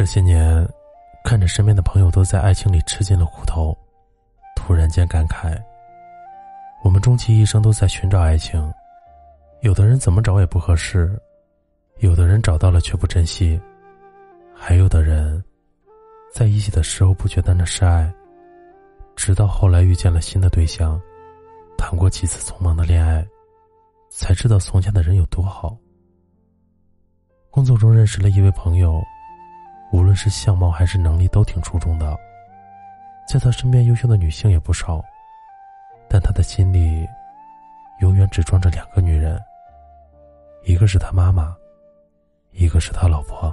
这些年，看着身边的朋友都在爱情里吃尽了苦头，突然间感慨：我们终其一生都在寻找爱情，有的人怎么找也不合适，有的人找到了却不珍惜，还有的人，在一起的时候不觉得那是爱，直到后来遇见了新的对象，谈过几次匆忙的恋爱，才知道从前的人有多好。工作中认识了一位朋友。无论是相貌还是能力都挺出众的，在他身边优秀的女性也不少，但他的心里永远只装着两个女人，一个是他妈妈，一个是他老婆。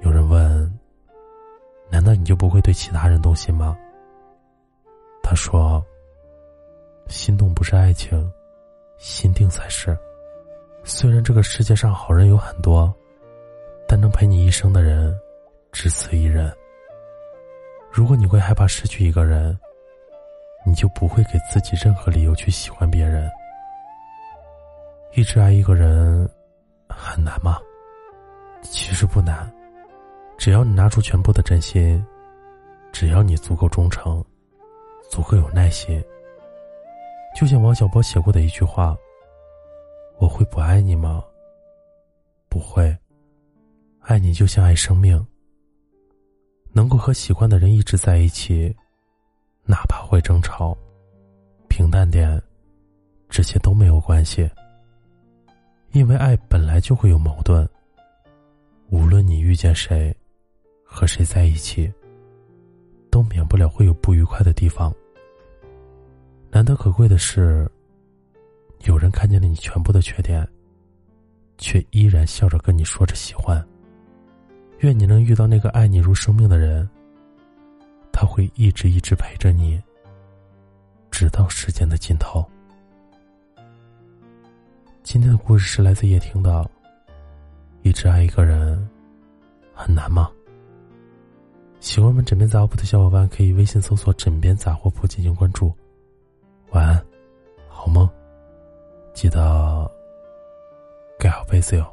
有人问：“难道你就不会对其他人动心吗？”他说：“心动不是爱情，心定才是。虽然这个世界上好人有很多。”能陪你一生的人，只此一人。如果你会害怕失去一个人，你就不会给自己任何理由去喜欢别人。一直爱一个人，很难吗？其实不难，只要你拿出全部的真心，只要你足够忠诚，足够有耐心。就像王小波写过的一句话：“我会不爱你吗？不会。”爱你就像爱生命，能够和喜欢的人一直在一起，哪怕会争吵，平淡点，这些都没有关系。因为爱本来就会有矛盾。无论你遇见谁，和谁在一起，都免不了会有不愉快的地方。难得可贵的是，有人看见了你全部的缺点，却依然笑着跟你说着喜欢。愿你能遇到那个爱你如生命的人，他会一直一直陪着你，直到时间的尽头。今天的故事是来自叶听的，一直爱一个人很难吗？喜欢我们枕边杂货铺的小伙伴可以微信搜索“枕边杂货铺”进行关注。晚安，好梦，记得盖好被子哟。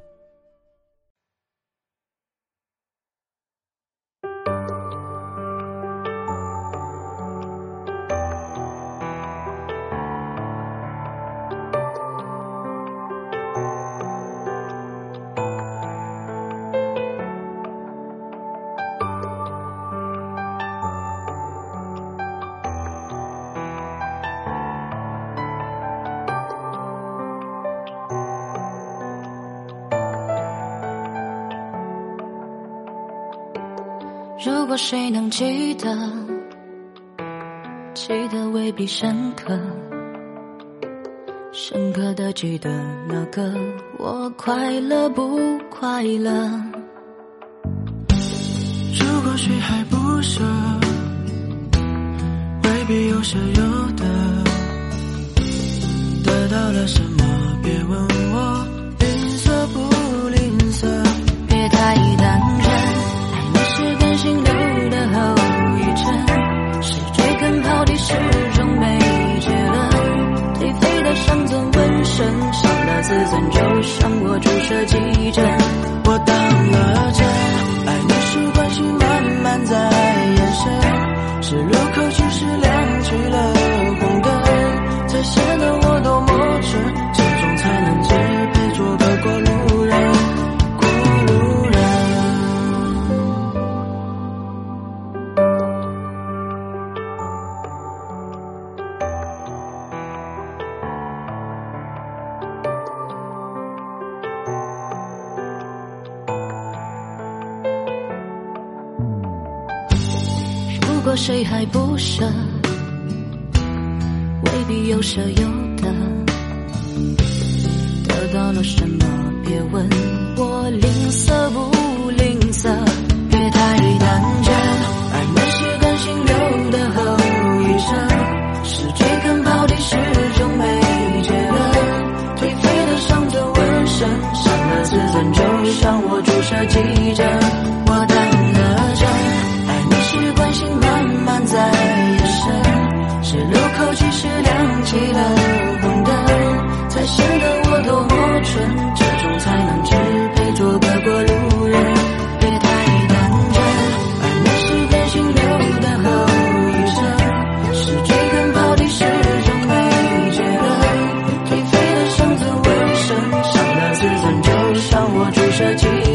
如果谁能记得，记得未必深刻，深刻的记得那个我快乐不快乐？如果谁还不舍，未必有舍有得，得到了什么？我当了真，爱你是关系慢慢在延伸，是路。口只是亮起了红灯，才显得我多么若谁还不舍，未必有舍有得。得到了什么，别问我吝啬不吝啬，别太当真。爱那些甘心留的这种才能只配做个过路人，别太当真。爱你是甘心留的后遗症，是追根刨底始终没结论，颓废的像尊瘟神，伤了自尊，就像我注射剂。